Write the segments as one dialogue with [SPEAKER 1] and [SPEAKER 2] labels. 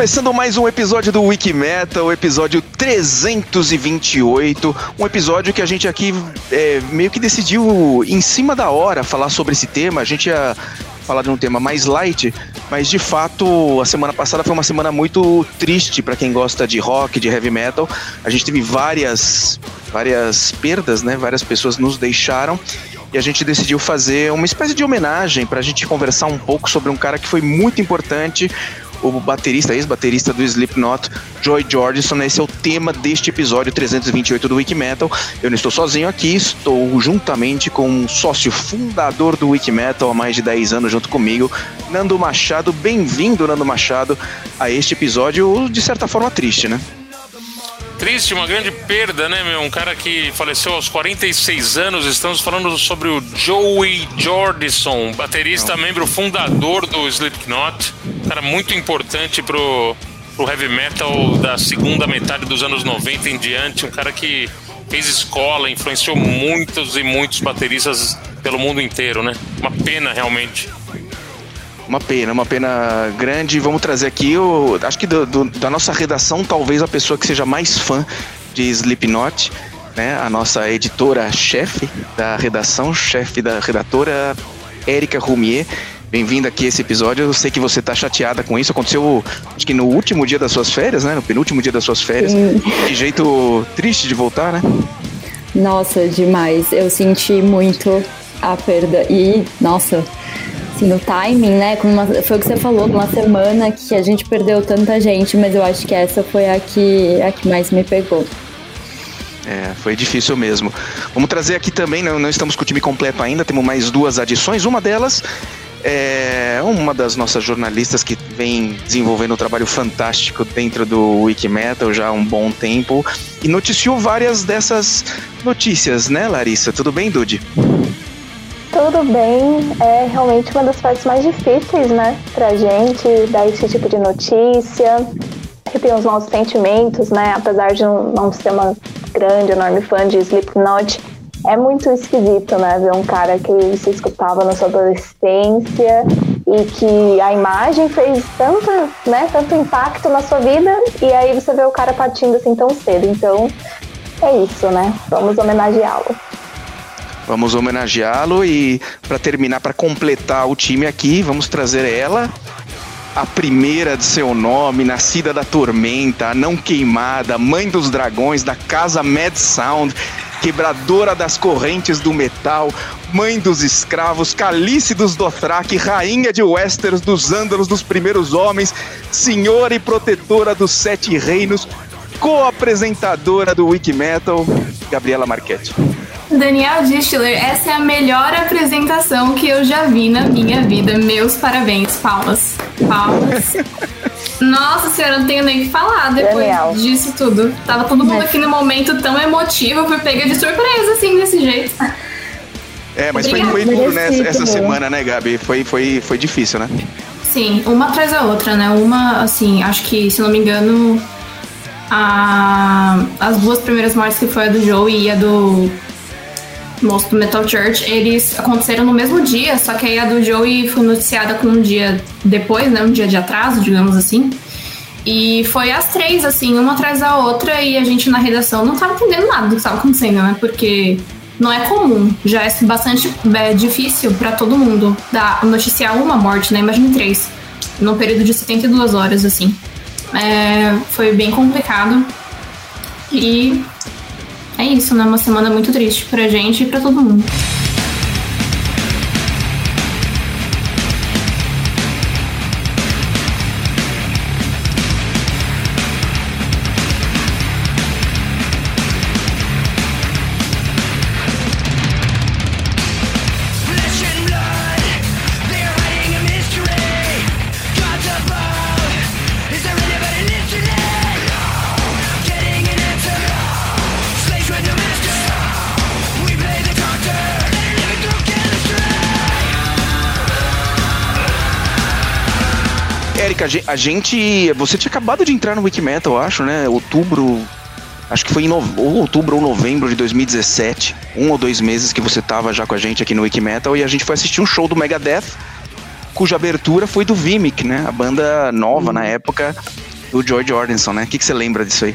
[SPEAKER 1] Começando mais um episódio do Wiki Metal, episódio 328. Um episódio que a gente aqui é, meio que decidiu em cima da hora falar sobre esse tema. A gente ia falar de um tema mais light, mas de fato a semana passada foi uma semana muito triste para quem gosta de rock, de heavy metal. A gente teve várias, várias perdas, né? Várias pessoas nos deixaram e a gente decidiu fazer uma espécie de homenagem para a gente conversar um pouco sobre um cara que foi muito importante, o baterista, ex-baterista do Slipknot, Joy Jordison. Esse é o tema deste episódio 328 do Wiki Metal. Eu não estou sozinho aqui, estou juntamente com um sócio fundador do Wiki Metal há mais de 10 anos junto comigo, Nando Machado. Bem-vindo, Nando Machado, a este episódio de certa forma triste, né?
[SPEAKER 2] triste, uma grande perda, né, meu? Um cara que faleceu aos 46 anos. Estamos falando sobre o Joey Jordison, baterista, membro fundador do Slipknot. Cara muito importante pro, pro heavy metal da segunda metade dos anos 90 em diante. Um cara que fez escola, influenciou muitos e muitos bateristas pelo mundo inteiro, né? Uma pena, realmente.
[SPEAKER 1] Uma pena, uma pena grande. Vamos trazer aqui, o, acho que do, do, da nossa redação, talvez a pessoa que seja mais fã de Slipknot, né? A nossa editora-chefe da redação, chefe da redatora, Érica Rumier. Bem-vinda aqui a esse episódio. Eu sei que você está chateada com isso. Aconteceu, acho que no último dia das suas férias, né? No penúltimo dia das suas férias. Sim. Que jeito triste de voltar, né?
[SPEAKER 3] Nossa, demais. Eu senti muito a perda. E, nossa, assim, no timing, né? Uma, foi o que você falou, numa semana que a gente perdeu tanta gente, mas eu acho que essa foi a que, a que mais me pegou.
[SPEAKER 1] É, foi difícil mesmo. Vamos trazer aqui também, não, não estamos com o time completo ainda, temos mais duas adições. Uma delas é uma das nossas jornalistas que vem desenvolvendo um trabalho fantástico dentro do Wikimetal já há um bom tempo e noticiou várias dessas notícias, né, Larissa? Tudo bem, Dude?
[SPEAKER 4] Tudo bem, é realmente uma das partes mais difíceis, né, pra gente dar esse tipo de notícia, que tem os nossos sentimentos, né, apesar de não ser uma grande, enorme fã de Slipknot, é muito esquisito, né, ver um cara que se escutava na sua adolescência e que a imagem fez tanto, né, tanto impacto na sua vida e aí você vê o cara partindo assim tão cedo, então é isso, né, vamos homenageá-lo.
[SPEAKER 1] Vamos homenageá-lo e para terminar, para completar o time aqui, vamos trazer ela, a primeira de seu nome, nascida da tormenta, a não queimada, mãe dos dragões, da casa Mad Sound, quebradora das correntes do metal, mãe dos escravos, calice dos Dothraki, rainha de Westeros, dos Ândalos, dos primeiros homens, senhora e protetora dos sete reinos, co-apresentadora do Wikimetal, Gabriela Marchetti.
[SPEAKER 5] Daniel Distler, essa é a melhor apresentação que eu já vi na minha vida. Meus parabéns, palmas. Palmas. Nossa senhora, não tenho nem o que falar depois Daniel. disso tudo. Tava todo mundo aqui no momento tão emotivo, fui pega de surpresa, assim, desse jeito.
[SPEAKER 1] É, mas foi, foi duro, né, essa semana, né, Gabi? Foi, foi, foi difícil, né?
[SPEAKER 5] Sim, uma atrás da outra, né? Uma, assim, acho que, se não me engano, a, as duas primeiras mortes que foi a do Joe e a do do Metal Church, eles aconteceram no mesmo dia, só que aí a do Joey foi noticiada com um dia depois, né? Um dia de atraso, digamos assim. E foi as três, assim, uma atrás da outra, e a gente na redação não tava entendendo nada do que estava acontecendo, né? Porque não é comum, já é bastante é, difícil para todo mundo dar, noticiar uma morte, né? Imagine três, num período de 72 horas, assim. É, foi bem complicado. E é isso, né? Uma semana muito triste pra gente e pra todo mundo.
[SPEAKER 1] A gente. Você tinha acabado de entrar no Wikimetal, eu acho, né? Outubro. Acho que foi em no, ou outubro ou novembro de 2017. Um ou dois meses que você tava já com a gente aqui no Wikimetal e a gente foi assistir um show do Megadeth, cuja abertura foi do Vimic, né? A banda nova na época do George Jordison, né? O que, que você lembra disso aí?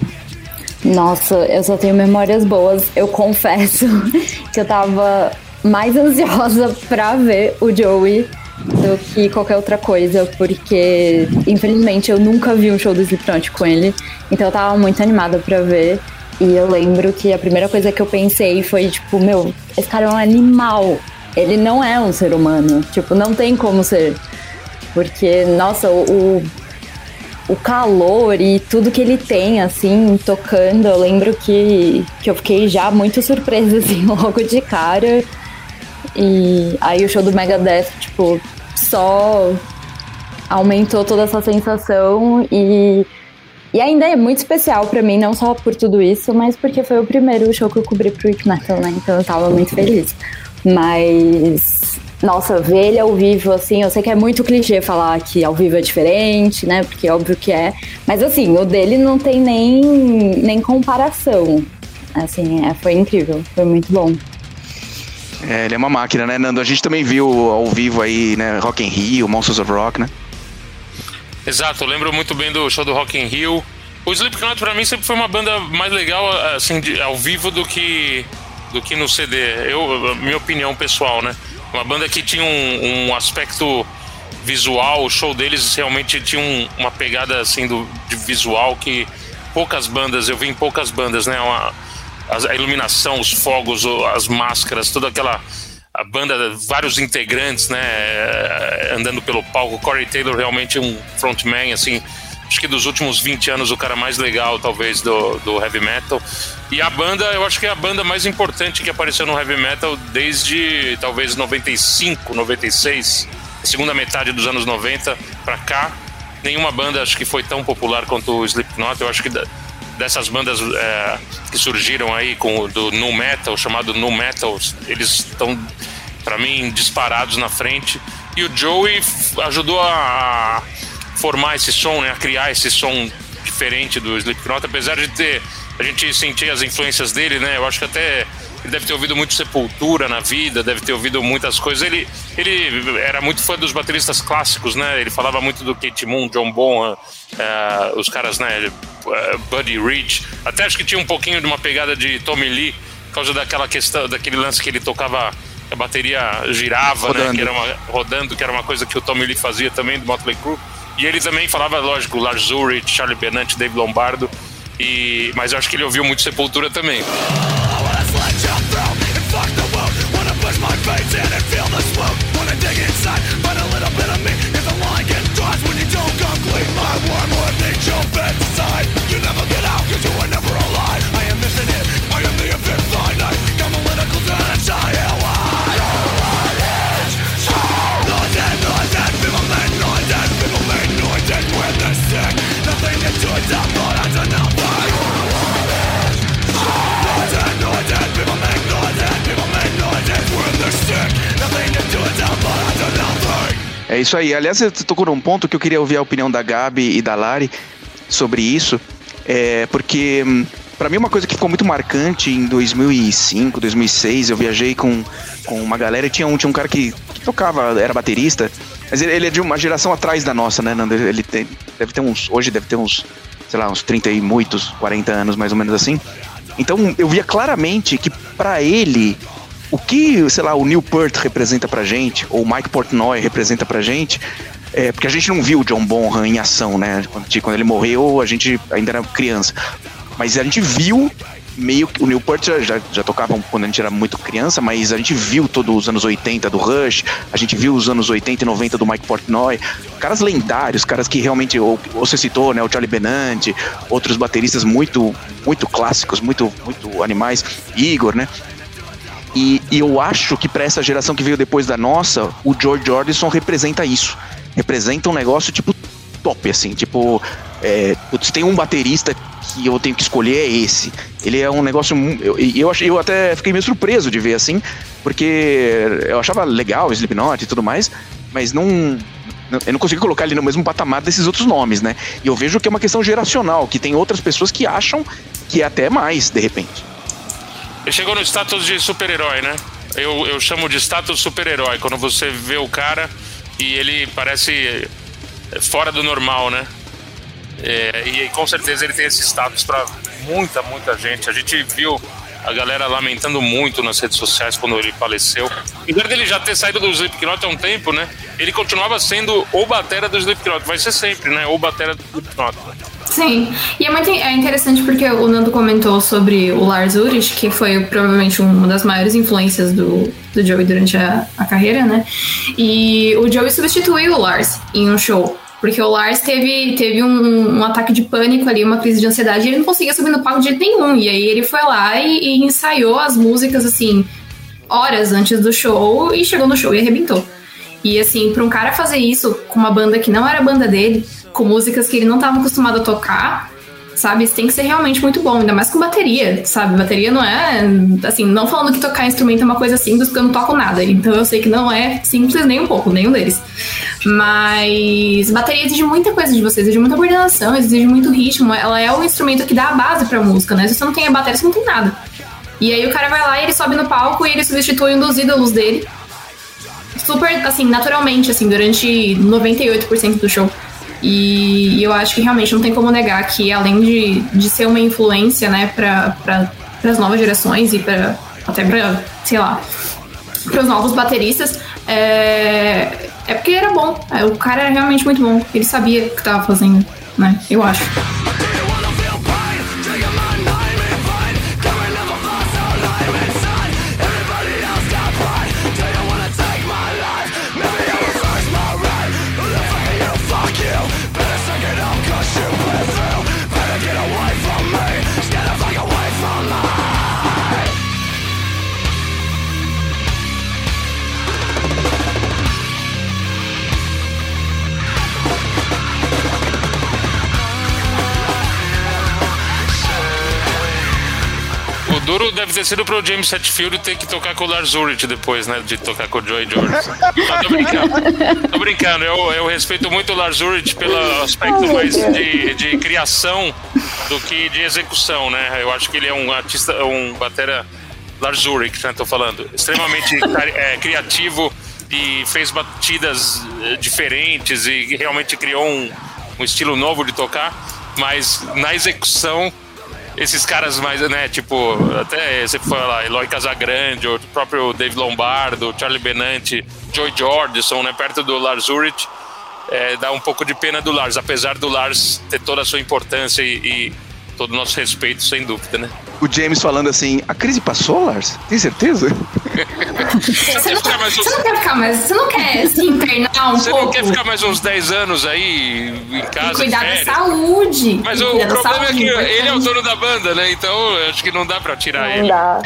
[SPEAKER 3] Nossa, eu só tenho memórias boas. Eu confesso que eu tava mais ansiosa pra ver o Joey do que qualquer outra coisa, porque infelizmente eu nunca vi um show do Slipknot com ele, então eu tava muito animada pra ver. E eu lembro que a primeira coisa que eu pensei foi, tipo, meu, esse cara é um animal. Ele não é um ser humano. Tipo, não tem como ser. Porque, nossa, o, o calor e tudo que ele tem, assim, tocando, eu lembro que, que eu fiquei já muito surpresa, assim, logo de cara. E aí o show do Megadeth, tipo, só aumentou toda essa sensação e, e ainda é muito especial para mim, não só por tudo isso, mas porque foi o primeiro show que eu cobri pro Wick Metal, né? Então eu tava muito feliz. Mas, nossa, ver ele ao vivo, assim, eu sei que é muito clichê falar que ao vivo é diferente, né? Porque óbvio que é. Mas assim, o dele não tem nem, nem comparação. Assim, é, foi incrível, foi muito bom.
[SPEAKER 1] É, ele é uma máquina, né, Nando? A gente também viu ao vivo aí, né, Rock in Rio, Monsters of Rock, né?
[SPEAKER 2] Exato, eu lembro muito bem do show do Rock in Rio. O Slipknot pra mim sempre foi uma banda mais legal assim de, ao vivo do que do que no CD. Eu, minha opinião pessoal, né? Uma banda que tinha um, um aspecto visual, o show deles realmente tinha um, uma pegada assim do de visual que poucas bandas, eu vi em poucas bandas, né? Uma, a iluminação, os fogos, as máscaras, toda aquela a banda, vários integrantes, né, andando pelo palco. Corey Taylor realmente um frontman, assim, acho que dos últimos 20 anos o cara mais legal, talvez, do, do heavy metal. E a banda, eu acho que é a banda mais importante que apareceu no heavy metal desde talvez 95, 96, a segunda metade dos anos 90 para cá. Nenhuma banda acho que foi tão popular quanto o Slipknot. Eu acho que dessas bandas é, que surgiram aí com do nu metal, chamado nu metal, eles estão para mim disparados na frente. E o Joey ajudou a formar esse som, né, a criar esse som diferente do Slipknot, apesar de ter a gente sentir as influências dele, né? Eu acho que até ele deve ter ouvido muito Sepultura na vida, deve ter ouvido muitas coisas. Ele, ele era muito fã dos bateristas clássicos, né? Ele falava muito do Kate Moon, John Bonham, uh, os caras, né? Uh, Buddy Rich. Até acho que tinha um pouquinho de uma pegada de Tommy Lee, por causa daquela questão, daquele lance que ele tocava, a bateria girava, rodando. né? Que era uma, rodando, que era uma coisa que o Tommy Lee fazia também, do Motley Crue. E ele também falava, lógico, Lars Ulrich, Charlie Bennett, Dave Lombardo. E, mas eu acho que ele ouviu muito Sepultura também. when you don't complete my wormwood needs your bedside You never get out you were never alive I am missing it, I am the fifth line I got my linicals and a child Nothing to stop É isso aí. Aliás, você tocou num ponto que eu queria ouvir a opinião da Gabi e da Lari sobre isso. É, porque hum, para mim uma coisa que ficou muito marcante em 2005, 2006, eu viajei com, com uma galera tinha um, tinha um cara que, que tocava, era baterista, mas ele, ele, é de uma geração atrás da nossa, né, Nando? Ele tem, deve ter uns, hoje deve ter uns, sei lá, uns 30 e muitos, 40 anos mais ou menos assim. Então eu via claramente que para ele o que, sei lá, o Neil Peart representa pra gente, ou o Mike Portnoy representa pra gente, é, porque a gente não viu o John Bonham em ação, né? Quando, quando ele morreu, a gente ainda era criança. Mas a gente viu meio que o Neil Peart já, já, já tocava quando a gente era muito criança, mas a gente viu todos os anos 80 do Rush, a gente viu os anos 80 e 90 do Mike Portnoy, caras lendários, caras que realmente, ou, ou você citou, né, o Charlie Benante, outros bateristas muito muito clássicos, muito muito animais, Igor, né? E, e eu acho que para essa geração que veio depois da nossa, o George Jordison representa isso. Representa um negócio tipo top, assim, tipo. É, se tem um baterista que eu tenho que escolher é esse. Ele é um negócio. Eu, eu, eu até fiquei meio surpreso de ver assim, porque eu achava legal o Slipknot e tudo mais, mas não. Eu não consegui colocar ele no mesmo patamar desses outros nomes, né? E eu vejo que é uma questão geracional, que tem outras pessoas que acham que é até mais, de repente. Chegou no status de super-herói, né? Eu, eu chamo de status super-herói, quando você vê o cara e ele parece fora do normal, né? É, e com certeza ele tem esse status para muita, muita gente. A gente viu a galera lamentando muito nas redes sociais quando ele faleceu. Apesar dele já ter saído do Slipknot há um tempo, né? Ele continuava sendo o batera do Slipknot. Vai ser sempre, né? O batera do Slipknot.
[SPEAKER 5] Sim, e é muito é interessante porque o Nando comentou sobre o Lars Ulrich, que foi provavelmente uma das maiores influências do, do Joey durante a, a carreira, né? E o Joey substituiu o Lars em um show. Porque o Lars teve, teve um, um, ataque de pânico ali, uma crise de ansiedade, e ele não conseguia subir no palco de jeito nenhum. E aí ele foi lá e, e ensaiou as músicas, assim, horas antes do show, e chegou no show e arrebentou. E assim, para um cara fazer isso com uma banda que não era a banda dele, com músicas que ele não estava acostumado a tocar, sabe? Isso tem que ser realmente muito bom, ainda mais com bateria, sabe? Bateria não é, assim, não falando que tocar instrumento é uma coisa simples, porque eu não toco nada, então eu sei que não é simples nem um pouco, nenhum deles. Mas bateria exige muita coisa de você, exige muita coordenação, exige muito ritmo, ela é o instrumento que dá a base pra música, né? Se você não tem a bateria, você não tem nada. E aí o cara vai lá ele sobe no palco e ele substitui um dos ídolos dele. Super, assim, naturalmente, assim, durante 98% do show. E, eu acho que realmente não tem como negar que, além de, de ser uma influência, né, para pra, as novas gerações e para até para, sei lá, para os novos bateristas, é, é porque era bom. É, o cara era realmente muito bom. Ele sabia o que estava fazendo, né? Eu acho.
[SPEAKER 2] Duro deve ter sido pro James Hetfield ter que tocar com o Lars Ulrich depois, né? De tocar com o Joey George. Não, tô brincando. Tô brincando. Eu, eu respeito muito o Lars Ulrich pelo aspecto mais de, de criação do que de execução, né? Eu acho que ele é um artista, um batera Lars Ulrich, né? Tô falando. Extremamente é, criativo e fez batidas eh, diferentes e realmente criou um, um estilo novo de tocar, mas na execução esses caras mais, né, tipo, até você lá, Eloy Casagrande, o próprio Dave Lombardo, Charlie Benante, Joy Jordison, né, perto do Lars Ulrich, é, dá um pouco de pena do Lars, apesar do Lars ter toda a sua importância e, e todo o nosso respeito, sem dúvida, né?
[SPEAKER 1] O James falando assim, a crise passou, Lars? Tem certeza?
[SPEAKER 5] Você, não, quer mais uns... você não quer ficar mais. Você não quer se internar um
[SPEAKER 2] você
[SPEAKER 5] pouco?
[SPEAKER 2] Você não quer ficar mais uns 10 anos aí em casa? E
[SPEAKER 5] cuidar da saúde.
[SPEAKER 2] Mas o, o problema é que ele é o dono da banda, né? Então acho que não dá pra tirar
[SPEAKER 4] não
[SPEAKER 2] ele.
[SPEAKER 4] Não dá.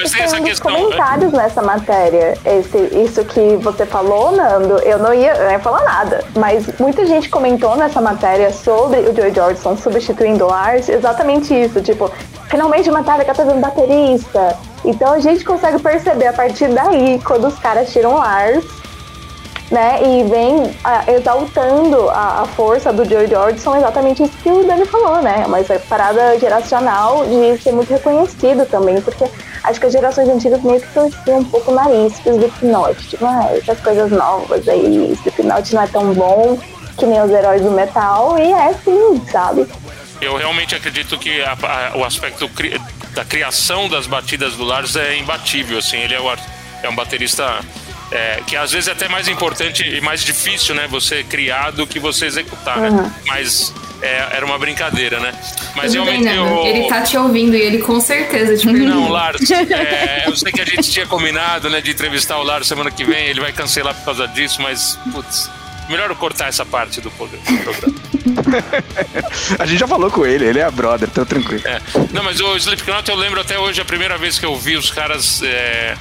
[SPEAKER 4] Mas dos questão, comentários né? nessa matéria. Esse, isso que você falou, Nando, eu não ia, eu não ia falar nada. Mas muita gente comentou nessa matéria sobre o Joey Jordison substituindo o Lars exatamente isso. Tipo, finalmente o Metallica tá dando baterista. Então a gente consegue perceber a partir daí, quando os caras tiram Lars, né? E vem ah, exaltando a, a, força do Joe Jordison, exatamente isso que o Dani falou, né? Uma parada geracional de ser muito reconhecido também, porque acho que as gerações antigas meio que torciam um pouco o nariz pro Slipknot, tipo, ah, essas coisas novas aí, Slipknot não é tão bom que nem os heróis do metal, e é sim, sabe?
[SPEAKER 2] Eu realmente acredito que a, a, o aspecto cri, da criação das batidas do Lars é imbatível, assim, ele é, o, é um baterista é, que às vezes é até mais importante e mais difícil, né? Você criar do que você executar, uhum. né? Mas é, era uma brincadeira, né? Mas
[SPEAKER 5] Tudo realmente bem, eu... Ele tá te ouvindo e ele com certeza te
[SPEAKER 2] Não, Lars, é, eu sei que a gente tinha combinado, né, de entrevistar o Lars semana que vem, ele vai cancelar por causa disso, mas, putz, Melhor eu cortar essa parte do programa.
[SPEAKER 1] a gente já falou com ele, ele é a brother, então tranquilo. É.
[SPEAKER 2] Não, mas o Slipknot eu lembro até hoje, a primeira vez que eu vi os caras. É,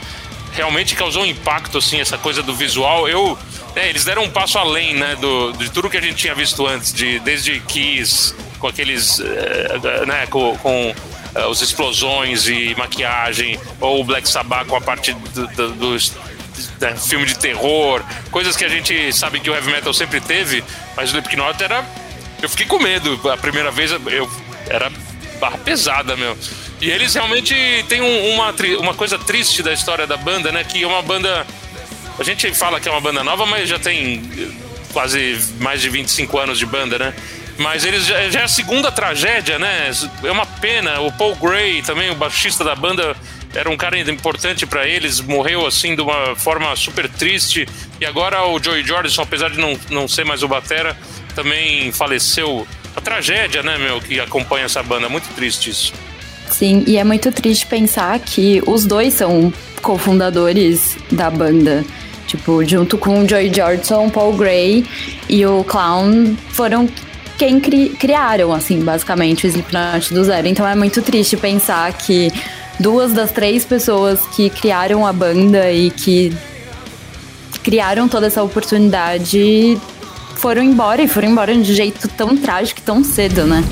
[SPEAKER 2] realmente causou um impacto, assim, essa coisa do visual. Eu. É, eles deram um passo além, né, do, de tudo que a gente tinha visto antes, de, desde Kiss, com aqueles. É, né, com, com uh, os explosões e maquiagem, ou o Black Sabbath com a parte do, do, do né, filme de terror, coisas que a gente sabe que o heavy metal sempre teve, mas o Slipknot era. Eu fiquei com medo. A primeira vez eu era barra pesada, meu. E eles realmente têm um, uma, uma coisa triste da história da banda, né? Que é uma banda. A gente fala que é uma banda nova, mas já tem quase mais de 25 anos de banda, né? Mas eles já, já é a segunda tragédia, né? É uma pena. O Paul Gray, também, o baixista da banda, era um cara importante para eles, morreu assim de uma forma super triste. E agora o Joey Jordison, apesar de não, não ser mais o Batera, também faleceu. A tragédia, né, meu, que acompanha essa banda. Muito triste isso.
[SPEAKER 3] Sim, e é muito triste pensar que os dois são cofundadores da banda. Tipo, junto com o Joey Jordison, Paul Gray e o Clown foram quem cri criaram, assim, basicamente, o Slipknot do zero. Então é muito triste pensar que duas das três pessoas que criaram a banda e que criaram toda essa oportunidade foram embora e foram embora de um jeito tão trágico tão cedo, né?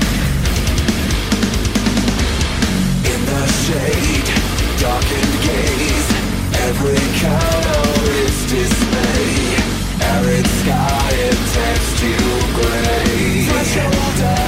[SPEAKER 3] shade,
[SPEAKER 6] darkened gaze. Every color is dismay. Arid sky, and turns to grey Threshold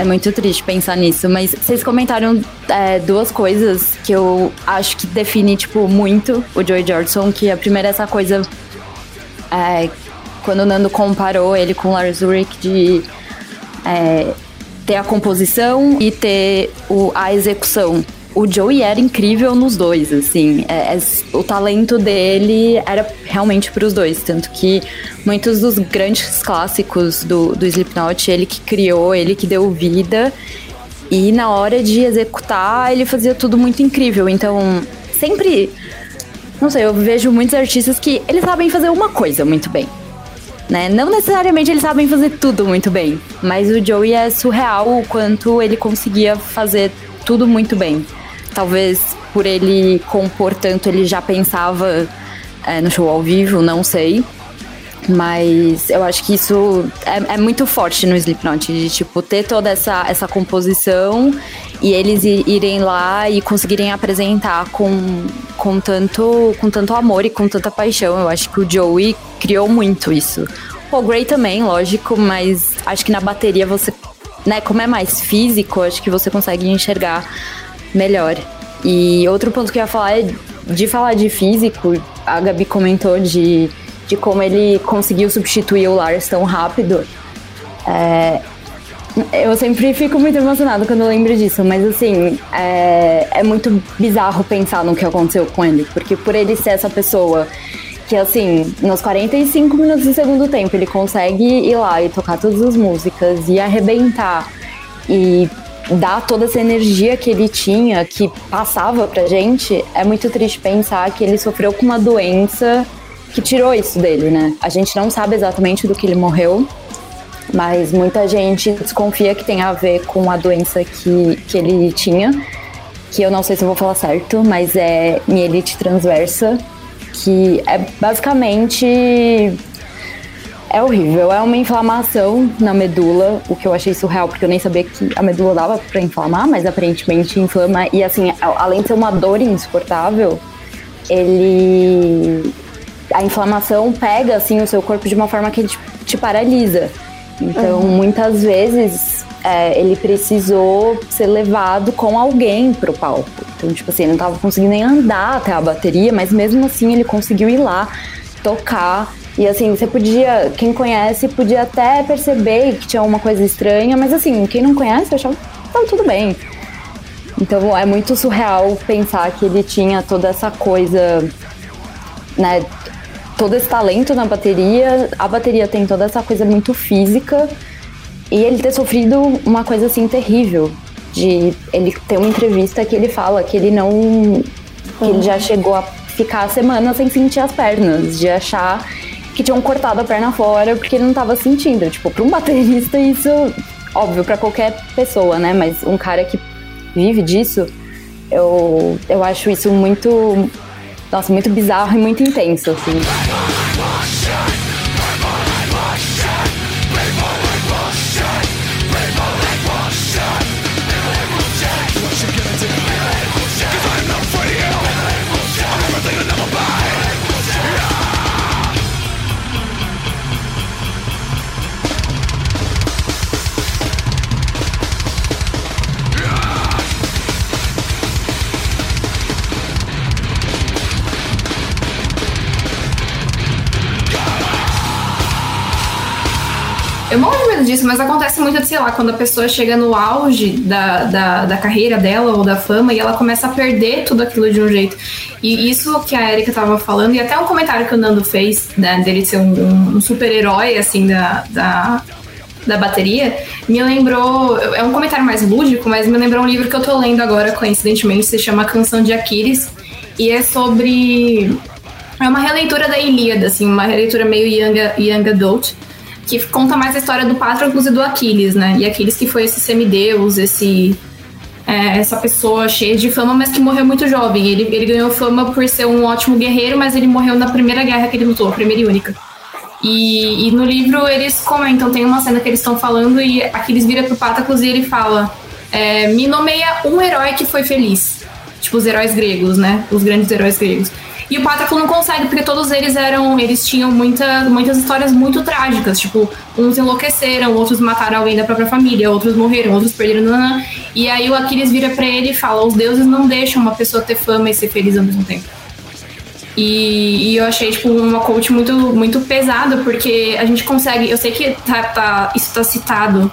[SPEAKER 3] é, muito triste pensar nisso, mas vocês comentaram é, duas coisas que eu acho que define, tipo, muito o Joey Jordison, que a primeira é essa coisa é, quando o Nando comparou ele com o Lars Ulrich de é, ter a composição e ter o, a execução o Joey era incrível nos dois, assim. É, é, o talento dele era realmente para os dois. Tanto que muitos dos grandes clássicos do, do Slipknot, ele que criou, ele que deu vida. E na hora de executar, ele fazia tudo muito incrível. Então, sempre. Não sei, eu vejo muitos artistas que eles sabem fazer uma coisa muito bem. Né? Não necessariamente eles sabem fazer tudo muito bem, mas o Joey é surreal o quanto ele conseguia fazer tudo muito bem. Talvez por ele compor tanto, ele já pensava é, no show ao vivo, não sei. Mas eu acho que isso é, é, muito forte no Slipknot, de tipo, ter toda essa, essa composição e eles irem lá e conseguirem apresentar com, com, tanto, com tanto amor e com tanta paixão. Eu acho que o Joey criou muito isso. O Gray também, lógico, mas acho que na bateria você, né, como é mais físico, acho que você consegue enxergar melhor. E outro ponto que eu ia falar é de falar de físico, a Gabi comentou de, de como ele conseguiu substituir o Lars tão rápido. É, eu sempre fico muito emocionado quando eu lembro disso, mas assim, é, é muito bizarro pensar no que aconteceu com ele, porque por ele ser essa pessoa que assim, nos 45 minutos do segundo tempo, ele consegue ir lá e tocar todas as músicas e arrebentar e dar toda essa energia que ele tinha, que passava pra gente, é muito triste pensar que ele sofreu com uma doença que tirou isso dele, né? A gente não sabe exatamente do que ele morreu, mas muita gente desconfia que tem a ver com a doença que, que ele tinha, que eu não sei se eu vou falar certo, mas é mielite transversa, que é basicamente é horrível, é uma inflamação na medula, o que eu achei surreal, porque eu nem sabia que a medula dava para inflamar, mas aparentemente inflama. E assim, além de ser uma dor insuportável, ele. A inflamação pega assim o seu corpo de uma forma que ele te, te paralisa. Então, uhum. muitas vezes é, ele precisou ser levado com alguém pro palco. Então, tipo assim, ele não tava conseguindo nem andar até a bateria, mas mesmo assim ele conseguiu ir lá tocar E assim, você podia, quem conhece, podia até perceber que tinha uma coisa estranha, mas assim, quem não conhece achava que tava tudo bem. Então é muito surreal pensar que ele tinha toda essa coisa, né? Todo esse talento na bateria. A bateria tem toda essa coisa muito física. E ele ter sofrido uma coisa assim terrível. De ele ter uma entrevista que ele fala que ele não. que ele já chegou a ficar semanas sem sentir as pernas, de achar que tinham cortado a perna fora porque ele não tava sentindo. Tipo, para um baterista isso óbvio para qualquer pessoa, né? Mas um cara que vive disso, eu, eu acho isso muito, nossa, muito bizarro e muito intenso, assim.
[SPEAKER 5] Disso, mas acontece muito, sei lá, quando a pessoa chega no auge da, da, da, carreira dela ou da fama e ela começa a perder tudo aquilo de um jeito. E isso que a Erika tava falando, e até um comentário que o Nando fez, né, dele ser um, um super-herói, assim, da, da, da bateria, me lembrou. É um comentário mais lúdico, mas me lembrou um livro que eu tô lendo agora, coincidentemente, se chama Canção de Aquiles, e é sobre. É uma releitura da Ilíada, assim, uma releitura meio young, young adult que conta mais a história do Patroclus e do Aquiles, né? E Aquiles que foi esse semideus, esse é, essa pessoa cheia de fama, mas que morreu muito jovem. Ele, ele ganhou fama por ser um ótimo guerreiro, mas ele morreu na primeira guerra que ele lutou, a primeira e única. E, e no livro eles comentam, tem uma cena que eles estão falando e Aquiles vira pro Patroclus e ele fala: é, Me nomeia um herói que foi feliz. Tipo os heróis gregos, né? Os grandes heróis gregos. E o Patroclo não consegue, porque todos eles eram. Eles tinham muita, muitas histórias muito trágicas. Tipo, uns enlouqueceram, outros mataram alguém da própria família, outros morreram, outros perderam. Nanã. E aí o Aquiles vira pra ele e fala: os deuses não deixam uma pessoa ter fama e ser feliz ao mesmo tempo. E, e, eu achei, tipo, uma coach muito, muito pesada, porque a gente consegue. Eu sei que tá, tá, isso tá citado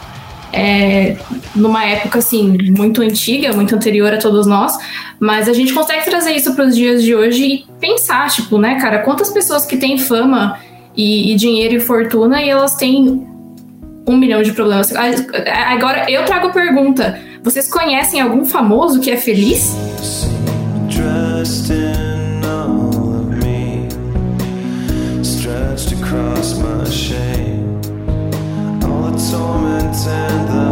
[SPEAKER 5] é, numa época assim muito antiga, muito anterior a todos nós, mas a gente consegue trazer isso para os dias de hoje e pensar, tipo, né, cara, quantas pessoas que têm fama e, e dinheiro e fortuna e elas têm um milhão de problemas. Agora eu trago pergunta: vocês conhecem algum famoso que é feliz? across my shame torment and the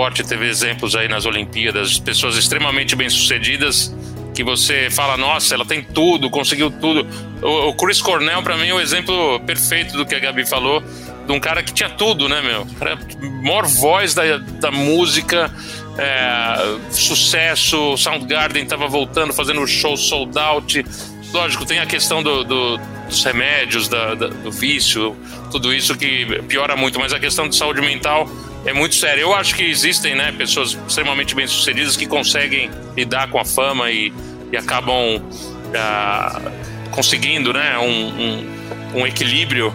[SPEAKER 2] esporte, teve exemplos aí nas Olimpíadas, pessoas extremamente bem-sucedidas que você fala, nossa, ela tem tudo, conseguiu tudo. O, o Chris Cornell, para mim, é o exemplo perfeito do que a Gabi falou, de um cara que tinha tudo, né, meu? Cara, maior voz da, da música, é, sucesso, Soundgarden tava voltando, fazendo show sold out. Lógico, tem a questão do, do, dos remédios, da, da, do vício, tudo isso que piora muito, mas a questão de saúde mental é muito sério. Eu acho que existem né, pessoas extremamente bem-sucedidas que conseguem lidar com a fama e, e acabam uh, conseguindo né, um, um, um, equilíbrio,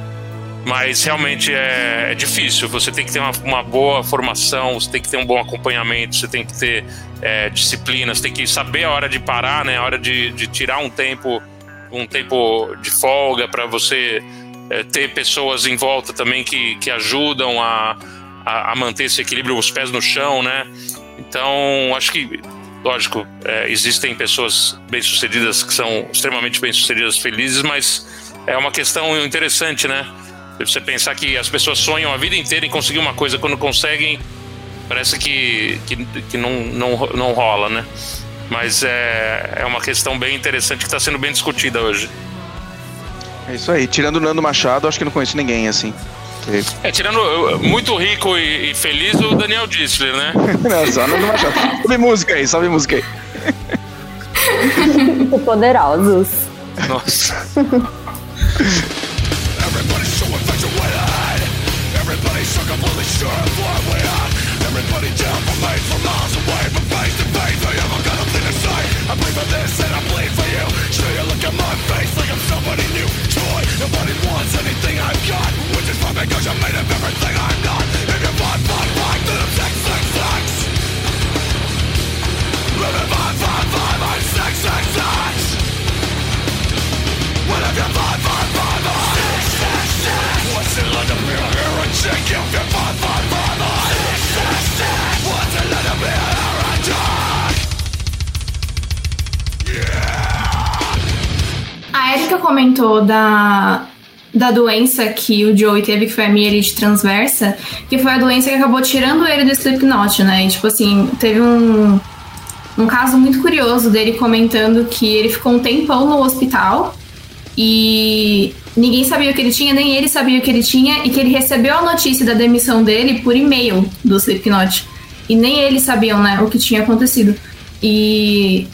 [SPEAKER 2] mas realmente é, é, difícil. Você tem que ter uma, uma, boa formação, você tem que ter um bom acompanhamento, você tem que ter é, disciplina, você tem que saber a hora de parar, né, a hora de, de tirar um tempo, um tempo de folga para você é, ter pessoas em volta também que, que ajudam a a, a manter esse equilíbrio, os pés no chão, né? Então, acho que, lógico, é, existem pessoas bem-sucedidas que são extremamente bem-sucedidas, felizes, mas é uma questão interessante, né? Você pensar que as pessoas sonham a vida inteira em conseguir uma coisa, quando conseguem, parece que, que, que não, não, não rola, né? Mas é, é uma questão bem interessante que está sendo bem discutida hoje.
[SPEAKER 1] É isso aí. Tirando o Nando Machado, acho que não conheço ninguém assim.
[SPEAKER 2] É, tirando muito rico e, e feliz o Daniel Dissler, né?
[SPEAKER 1] não, só não vai Sobe música aí, sobe música aí.
[SPEAKER 3] Poderosos.
[SPEAKER 2] Nossa. Everybody so completely sure of what we are Everybody down from me from miles away From face to face, I haven't got a thing to say I bleed for this and I bleed for you Sure you look at my face like I'm somebody new Joy, nobody wants anything I've got comentou da, da doença que o Joey teve, que foi a mielite transversa, que foi a doença que acabou tirando ele do Slipknot, né? E, tipo assim, teve um, um caso muito curioso dele comentando que ele ficou um tempão no hospital e ninguém sabia o que ele tinha, nem ele sabia o que ele tinha, e que ele recebeu a notícia da demissão dele por e-mail do Slipknot. E nem eles sabiam, né, o que tinha acontecido. E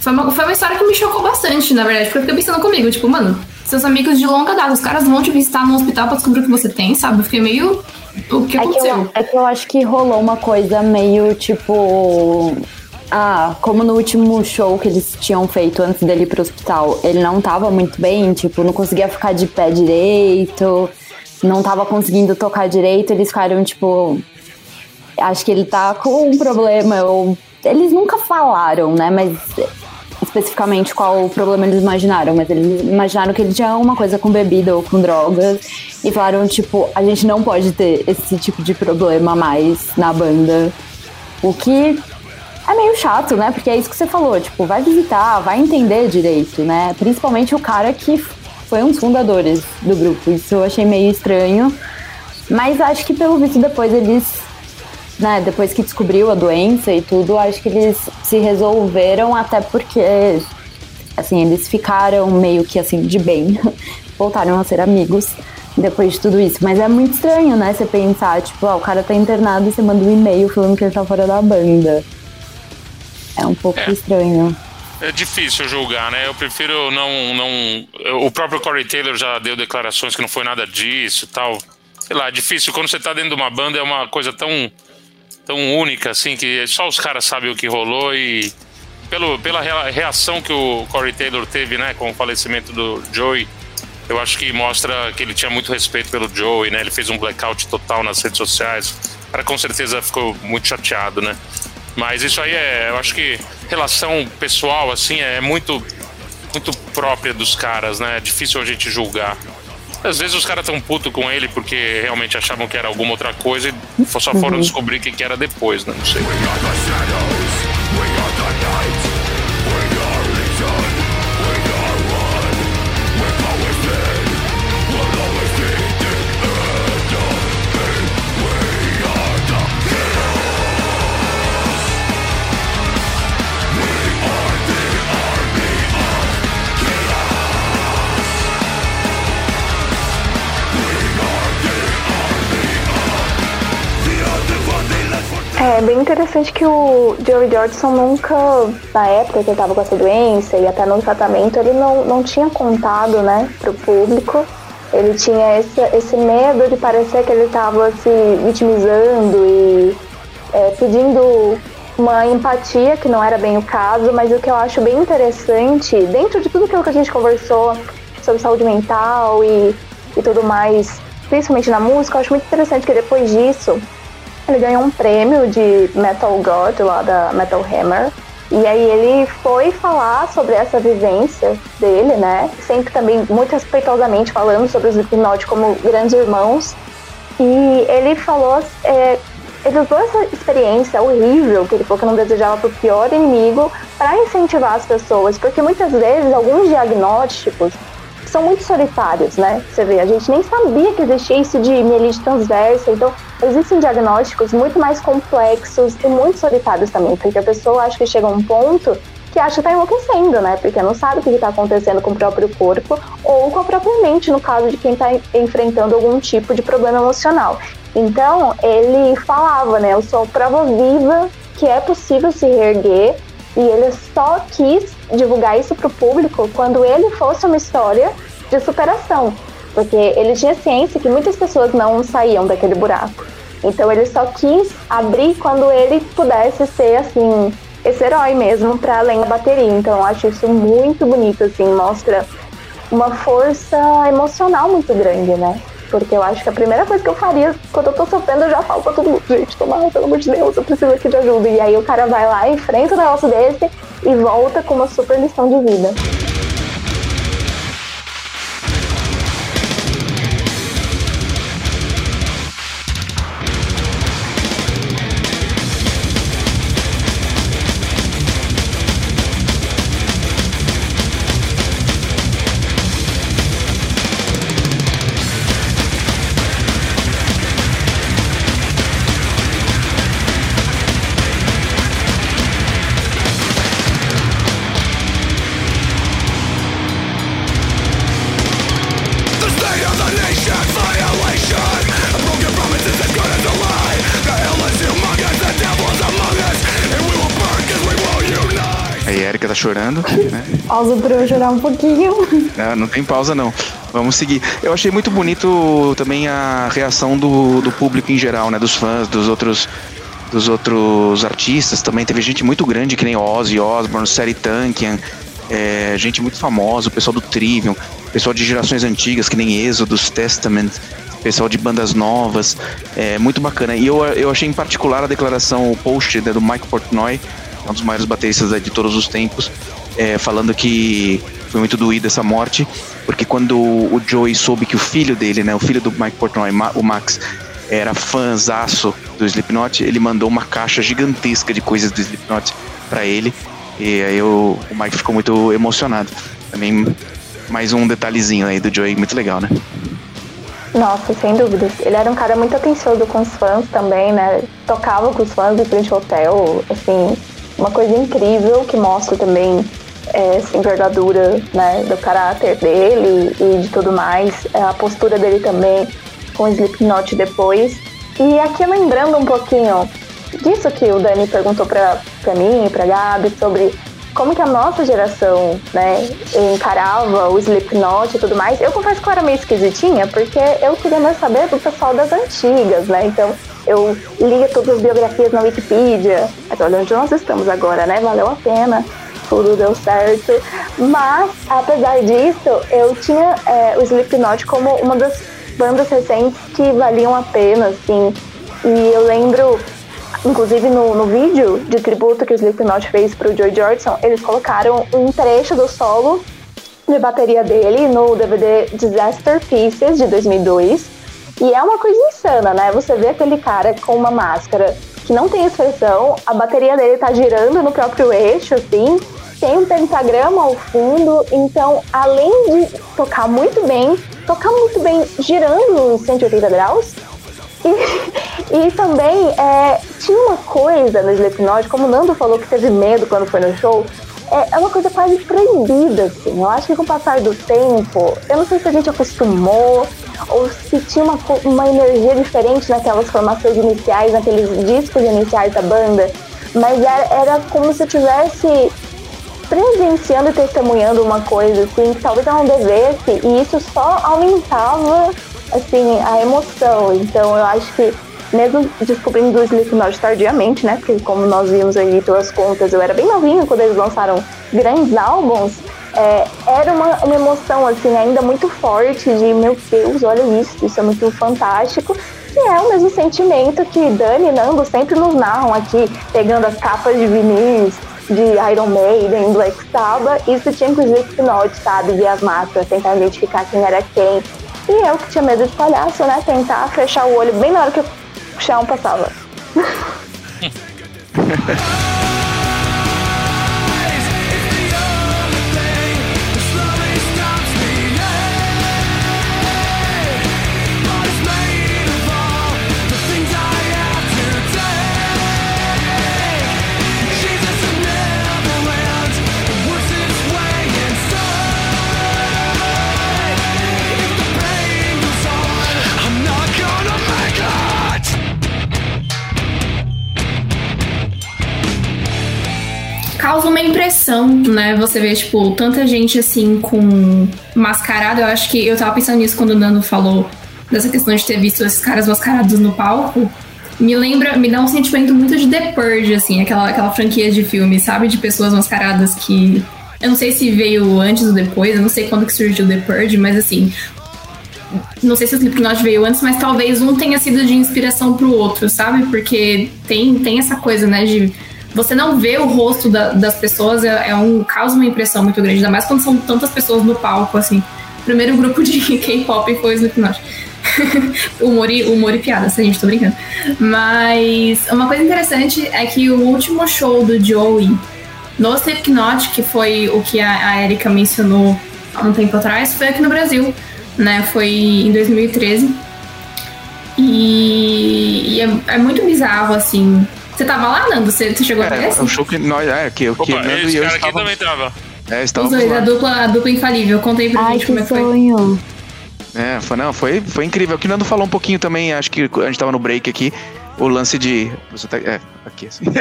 [SPEAKER 2] foi uma, foi uma história que me chocou bastante, na verdade, porque eu fiquei pensando comigo, tipo, mano, seus amigos de longa data, os caras vão te visitar no hospital pra descobrir o que você tem, sabe? Eu fiquei meio. O que aconteceu?
[SPEAKER 3] É que eu, é que eu acho que rolou uma coisa meio tipo. Ah, como no último show que eles tinham feito antes dele ir pro hospital, ele não tava muito bem, tipo, não conseguia ficar de pé direito, não tava conseguindo tocar direito, eles ficaram, tipo. Acho que ele tá com um problema, ou. Eles nunca falaram, né? Mas especificamente qual problema eles imaginaram, mas eles imaginaram que ele tinha uma coisa com bebida ou com drogas e falaram, tipo, a gente não pode ter esse tipo de problema mais na banda. O que é meio chato, né? Porque é isso que você falou, tipo, vai visitar, vai entender direito, né? Principalmente o cara que foi um dos fundadores do grupo. Isso eu achei meio estranho. Mas acho que pelo visto depois eles né, depois que descobriu a doença e tudo, acho que eles se resolveram até porque assim, eles ficaram meio que assim de bem, voltaram a ser amigos depois de tudo isso. Mas é muito estranho, né, você pensar, tipo, ó, o cara tá internado e você manda um e-mail falando que ele tá fora da banda. É um pouco é. estranho.
[SPEAKER 2] É difícil julgar, né? Eu prefiro não, não. O próprio Corey Taylor já deu declarações que não foi nada disso e tal. Sei lá, é difícil. Quando você tá dentro de uma banda é uma coisa tão tão única, assim, que só os caras sabem o que rolou e pelo, pela reação que o Corey Taylor teve, né, com o falecimento do Joey, eu acho que mostra que ele tinha muito respeito pelo Joey, né, ele fez um blackout total nas redes sociais, o cara com certeza ficou muito chateado, né, mas isso aí é, eu acho que relação pessoal, assim, é muito, muito própria dos caras, né, é difícil a gente julgar. Às vezes os caras tão puto com ele porque realmente achavam que era alguma outra coisa e só foram uhum. descobrir o que, que era depois, né? Não sei.
[SPEAKER 4] Interessante que o Joey Jordison nunca, na época que ele estava com essa doença e até no tratamento, ele não, não tinha contado, né, pro público. Ele tinha esse, esse medo de parecer que ele estava se vitimizando e é, pedindo uma empatia, que não era bem o caso, mas o que eu acho bem interessante, dentro de tudo aquilo que a gente conversou sobre saúde mental e, e tudo mais, principalmente na música, eu acho muito interessante que depois disso ele ganhou um prêmio de Metal God lá da Metal Hammer. E aí ele foi falar sobre essa vivência dele, né? Sempre também muito respeitosamente falando sobre os Slipknot como grandes irmãos. E ele falou, é, ele usou essa experiência horrível, que ele falou que não desejava para o pior inimigo, para incentivar as pessoas, porque muitas vezes alguns diagnósticos são muito solitários, né? Você vê, a gente nem sabia que existia isso de mielite transversa, então existem diagnósticos muito mais complexos e muito solitários também, porque a pessoa acha que chega a um ponto que acha que tá enlouquecendo, né? Porque não sabe o que está acontecendo com o próprio corpo ou com a própria mente, no caso de quem está enfrentando algum tipo de problema emocional. Então, ele falava, né? Eu sou prova viva que é possível se reerguer e ele só quis divulgar isso para o público quando ele fosse uma história de superação, porque ele tinha ciência que muitas pessoas não saíam daquele buraco. Então ele só quis abrir quando ele pudesse ser assim esse herói mesmo para além da bateria. Então eu acho isso muito bonito assim, mostra uma força emocional muito grande, né? Porque eu acho que a primeira coisa que eu faria quando eu tô sofrendo, eu já falo pra todo mundo, gente, toma, pelo amor de Deus, eu preciso aqui de ajuda. E aí o cara vai lá, enfrenta um negócio desse e volta com uma super lição de vida.
[SPEAKER 1] Chorando, né?
[SPEAKER 3] Pausa pra eu chorar um pouquinho.
[SPEAKER 1] Não, não tem pausa não. Vamos seguir. Eu achei muito bonito também a reação do, do público em geral, né? Dos fãs, dos outros dos outros artistas também. Teve gente muito grande, que nem Ozzy Osbourne, Seri Tankian, é, gente muito famosa, o pessoal do Trivium, pessoal de gerações antigas, que nem Exodus, Testament, pessoal de bandas novas. É muito bacana. E eu, eu achei em particular a declaração, o post né, do Mike Portnoy, um dos maiores bateristas de todos os tempos, é, falando que foi muito doído essa morte, porque quando o Joey soube que o filho dele, né, o filho do Mike Portnoy, o Max, era fãzaço do Slipknot, ele mandou uma caixa gigantesca de coisas do Slipknot para ele, e aí o, o Mike ficou muito emocionado. Também mais um detalhezinho aí do Joey, muito legal, né?
[SPEAKER 4] Nossa, sem dúvidas. Ele era um cara muito atencioso com os fãs também, né? Tocava com os fãs em frente ao hotel, assim, uma coisa incrível que mostra também é, essa envergadura né, do caráter dele e de tudo mais, é, a postura dele também com o Slipknot depois. E aqui lembrando um pouquinho disso que o Dani perguntou pra mim e pra Gabi sobre como que a nossa geração, né, encarava o Slipknot e tudo mais. Eu confesso que eu era meio esquisitinha, porque eu queria mais saber do pessoal das antigas, né? Então, eu li todas as biografias na Wikipedia. Mas olha onde nós estamos agora, né? Valeu a pena. Tudo deu certo. Mas, apesar disso, eu tinha é, o Slipknot como uma das bandas recentes que valiam a pena, assim. E eu lembro, inclusive no, no vídeo de tributo que o Slipknot fez pro Joy Jordison, eles colocaram um trecho do solo de bateria dele no DVD Disaster Pieces de 2002 e é uma coisa insana, né? Você vê aquele cara com uma máscara que não tem expressão, a bateria dele tá girando no próprio eixo, assim, tem um pentagrama ao fundo, então além de tocar muito bem, tocar muito bem girando em 180 graus. E, e também é, tinha uma coisa no Slipknot, como o Nando falou que teve medo quando foi no show, é, é uma coisa quase proibida, assim. Eu acho que com o passar do tempo, eu não sei se a gente acostumou, ou se tinha uma, uma energia diferente naquelas formações iniciais, naqueles discos iniciais da banda, mas era, era como se eu tivesse presenciando e testemunhando uma coisa assim que talvez eu não devesse e isso só aumentava assim a emoção então eu acho que mesmo descobrindo o Slipknot tardiamente né porque como nós vimos aí pelas contas eu era bem novinho quando eles lançaram grandes álbuns é, era uma, uma emoção assim ainda muito forte de meu Deus, olha isso, isso é muito fantástico. E é o mesmo sentimento que Dani e Nando sempre nos narram aqui, pegando as capas de vinis de Iron Maiden, Black Sabbath, isso tinha com o Slipknot, sabe? E as máscaras, tentar identificar quem era quem. E eu que tinha medo de palhaço, né? Tentar fechar o olho bem na hora que o chão passava.
[SPEAKER 5] uma impressão, né? Você vê, tipo, tanta gente assim com mascarado. Eu acho que eu tava pensando nisso quando o Nando falou dessa questão de ter visto esses caras mascarados no palco. Me lembra, me dá um sentimento muito de The Purge, assim, aquela, aquela franquia de filme, sabe? De pessoas mascaradas que. Eu não sei se veio antes ou depois, eu não sei quando que surgiu The Purge, mas assim, não sei se o Slipknot veio antes, mas talvez um tenha sido de inspiração pro outro, sabe? Porque tem, tem essa coisa, né, de você não vê o rosto da, das pessoas, é, é, um causa uma impressão muito grande, ainda mais quando são tantas pessoas no palco, assim. O primeiro grupo de K-pop foi Slipknot. humor, e, humor e piada, se a gente tô brincando. Mas uma coisa interessante é que o último show do Joey no Slipknot, que foi o que a, a Erika mencionou há um tempo atrás, foi aqui no Brasil né? Foi em 2013. E, e é, é, muito bizarro, assim. Você tava lá, Nando? Você, você chegou
[SPEAKER 1] é,
[SPEAKER 5] a ver?
[SPEAKER 1] É um show que nós. É, que,
[SPEAKER 2] Opa,
[SPEAKER 1] que Nando
[SPEAKER 2] esse
[SPEAKER 1] e eu
[SPEAKER 2] cara
[SPEAKER 1] estava...
[SPEAKER 2] aqui também tava.
[SPEAKER 1] É,
[SPEAKER 5] Os dois, a dupla, a dupla infalível. Conta aí pra
[SPEAKER 3] Ai,
[SPEAKER 5] gente como é
[SPEAKER 3] que
[SPEAKER 5] que foi.
[SPEAKER 3] sonho.
[SPEAKER 1] É, foi, não, foi, foi incrível. O que o Nando falou um pouquinho também, acho que a gente tava no break aqui, o lance de. Tá. É, aqui assim.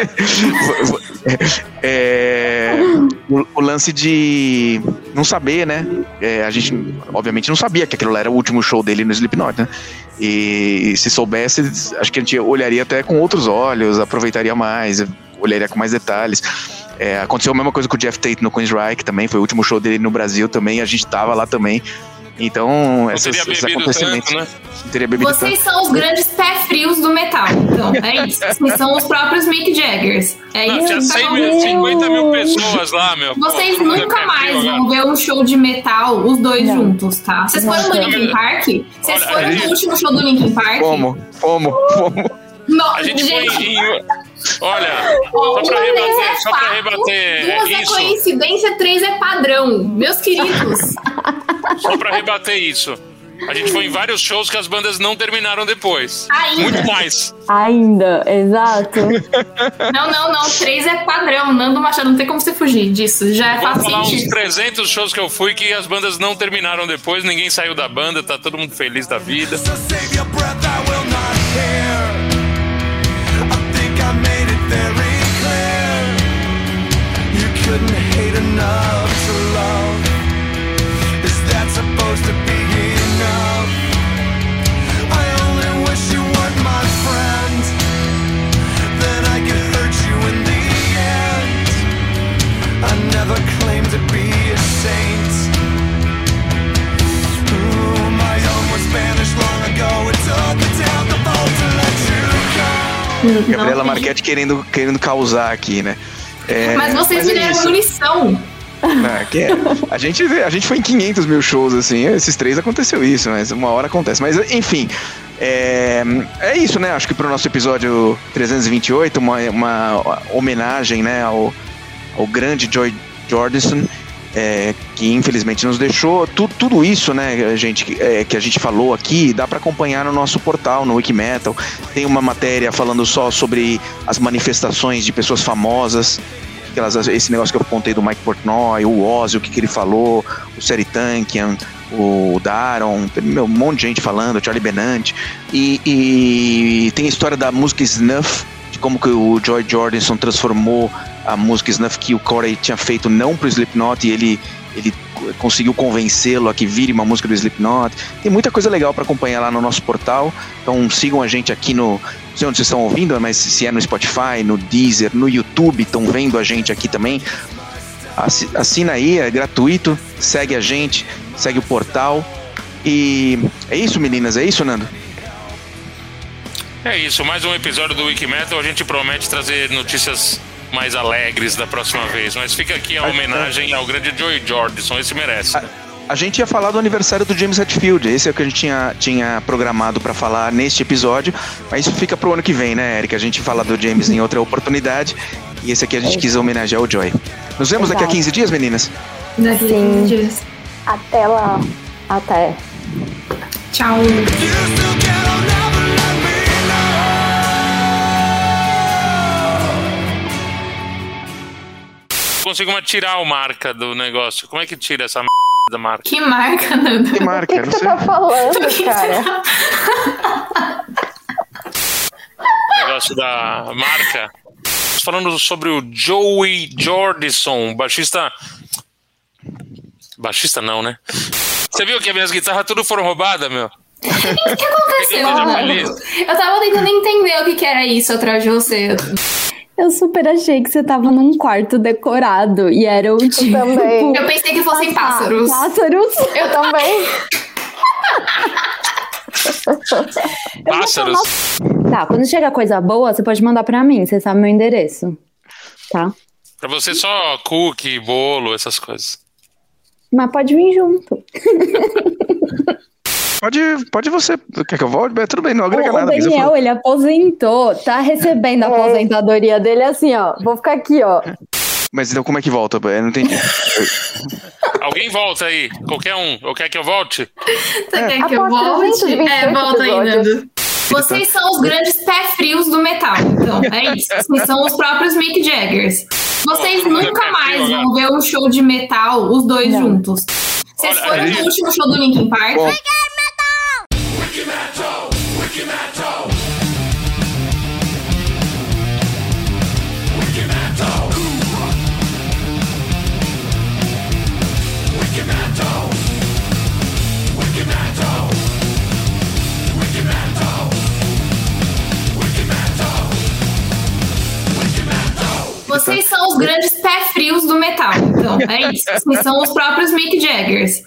[SPEAKER 1] é, o, o, lance de não saber, né? É, a gente, obviamente, não sabia que aquilo era o último show dele no Slipknot, né? E se soubesse, acho que a gente olharia até com outros olhos, aproveitaria mais, olharia com mais detalhes. É, aconteceu a mesma coisa com o Jeff Tate no Queensryche também, foi o último show dele no Brasil também, a gente tava lá também. Então, essas, esses acontecimentos. Tanto, né?
[SPEAKER 5] teria bebido Vocês tanto. são os grandes pé frios do metal. Então, é isso. Vocês são os próprios Mick Jaggers. É
[SPEAKER 2] não,
[SPEAKER 5] isso.
[SPEAKER 2] Tinha 100 50 mil pessoas lá, meu.
[SPEAKER 5] Vocês Pô, nunca mais vão ver um show de metal, os dois não. juntos, tá? Vocês foram no Linkin Park? Vocês Olha, foram no último show do Linkin Park?
[SPEAKER 1] Como? Como? Como?
[SPEAKER 2] Não, a gente, gente... foi em. Olha, só pra rebater, é só pra rebater.
[SPEAKER 5] Duas é isso. é coincidência, três é padrão. Meus queridos.
[SPEAKER 2] Só pra rebater isso. A gente foi em vários shows que as bandas não terminaram depois.
[SPEAKER 5] Ainda.
[SPEAKER 2] Muito mais.
[SPEAKER 3] Ainda, exato.
[SPEAKER 5] não, não, não. Três é padrão. Nando Machado, não tem como você fugir disso. Já é fácil.
[SPEAKER 2] Vou falar uns 300 shows que eu fui que as bandas não terminaram depois, ninguém saiu da banda, tá todo mundo feliz da vida. supposed Gabriela Marquette querendo, querendo causar aqui, né?
[SPEAKER 5] É, mas vocês mas me deram é munição.
[SPEAKER 1] É, que é, a, gente, a gente foi em 500 mil shows, assim, esses três aconteceu isso, mas uma hora acontece. Mas, enfim, é, é isso, né? Acho que para o nosso episódio 328, uma, uma homenagem né, ao, ao grande Joy Jordison, é, que infelizmente nos deixou. Tu, tudo isso, né, gente, é, que a gente falou aqui, dá para acompanhar no nosso portal, no Wikimetal. Tem uma matéria falando só sobre as manifestações de pessoas famosas aquelas, esse negócio que eu contei do Mike Portnoy, o Ozzy, o que, que ele falou, o Seri Tankian, o Daron, tem um monte de gente falando, o Charlie Benante. E, e, tem a história da música Snuff, de como que o Joy Jordison transformou a música Snuff que o Corey tinha feito não pro Slipknot e ele, ele conseguiu convencê-lo a que vire uma música do Slipknot. Tem muita coisa legal para acompanhar lá no nosso portal. Então sigam a gente aqui no. Não sei onde vocês estão ouvindo, mas se é no Spotify, no Deezer, no YouTube, estão vendo a gente aqui também. Assina aí, é gratuito. Segue a gente, segue o portal. E é isso, meninas, é isso, Nando?
[SPEAKER 2] É isso, mais um episódio do Wikimetal. A gente promete trazer notícias mais alegres da próxima vez. Mas fica aqui a homenagem ao grande Joey Jordison, esse merece.
[SPEAKER 1] A, a gente ia falar do aniversário do James Hetfield, esse é o que a gente tinha, tinha programado para falar neste episódio, mas isso fica pro ano que vem, né, Eric? A gente fala do James em outra oportunidade e esse aqui a gente quis homenagear o Joy. Nos vemos Exato. daqui a 15 dias, meninas?
[SPEAKER 5] Daqui a 15 dias.
[SPEAKER 4] Até lá. Até.
[SPEAKER 5] Tchau.
[SPEAKER 2] Consigo uma tirar o marca do negócio. Como é que tira essa da marca?
[SPEAKER 5] Que marca, Nando?
[SPEAKER 1] Que marca?
[SPEAKER 4] O que, que você tá falando, cara?
[SPEAKER 2] negócio da marca. falando sobre o Joey Jordison, baixista. Baixista não, né? Você viu que as minhas guitarras tudo foram roubadas, meu?
[SPEAKER 5] O que aconteceu. Eu tava tentando entender o que, que era isso atrás de você.
[SPEAKER 3] Eu super achei que você tava num quarto decorado e era o tipo.
[SPEAKER 4] também.
[SPEAKER 5] Eu pensei que fossem pássaros.
[SPEAKER 3] Pássaros.
[SPEAKER 4] Eu também.
[SPEAKER 2] Pássaros.
[SPEAKER 3] Tá, quando chega coisa boa, você pode mandar pra mim. Você sabe meu endereço. Tá?
[SPEAKER 2] Pra você só cookie, bolo, essas coisas.
[SPEAKER 3] Mas pode vir junto.
[SPEAKER 1] Pode, pode você. Quer que eu volte? Tudo bem, não
[SPEAKER 3] O,
[SPEAKER 1] agrega
[SPEAKER 3] o
[SPEAKER 1] nada. eu
[SPEAKER 3] Daniel, ele aposentou, tá recebendo a
[SPEAKER 4] É.
[SPEAKER 3] aposentadoria dele assim, ó. Vou ficar aqui, ó.
[SPEAKER 1] Mas então como é que volta? Eu não entendi.
[SPEAKER 2] Alguém volta aí, qualquer um. Ou quer que eu volte?
[SPEAKER 5] Você quer que eu volte?
[SPEAKER 4] 328
[SPEAKER 5] É, volta. Nando. Vocês são os grandes pé frios do metal. Então, é isso. Vocês são os próprios Mick Jaggers. Vocês nunca
[SPEAKER 2] pé
[SPEAKER 5] mais
[SPEAKER 2] frio,
[SPEAKER 5] vão ver um show de metal, os dois
[SPEAKER 3] Não.
[SPEAKER 5] juntos. Vocês
[SPEAKER 2] Olha,
[SPEAKER 5] foram no último show do Linkin Park.
[SPEAKER 1] Bom.
[SPEAKER 5] Vocês são os grandes pé frios do metal. Então, é isso. Vocês são os próprios Mick Jaggers.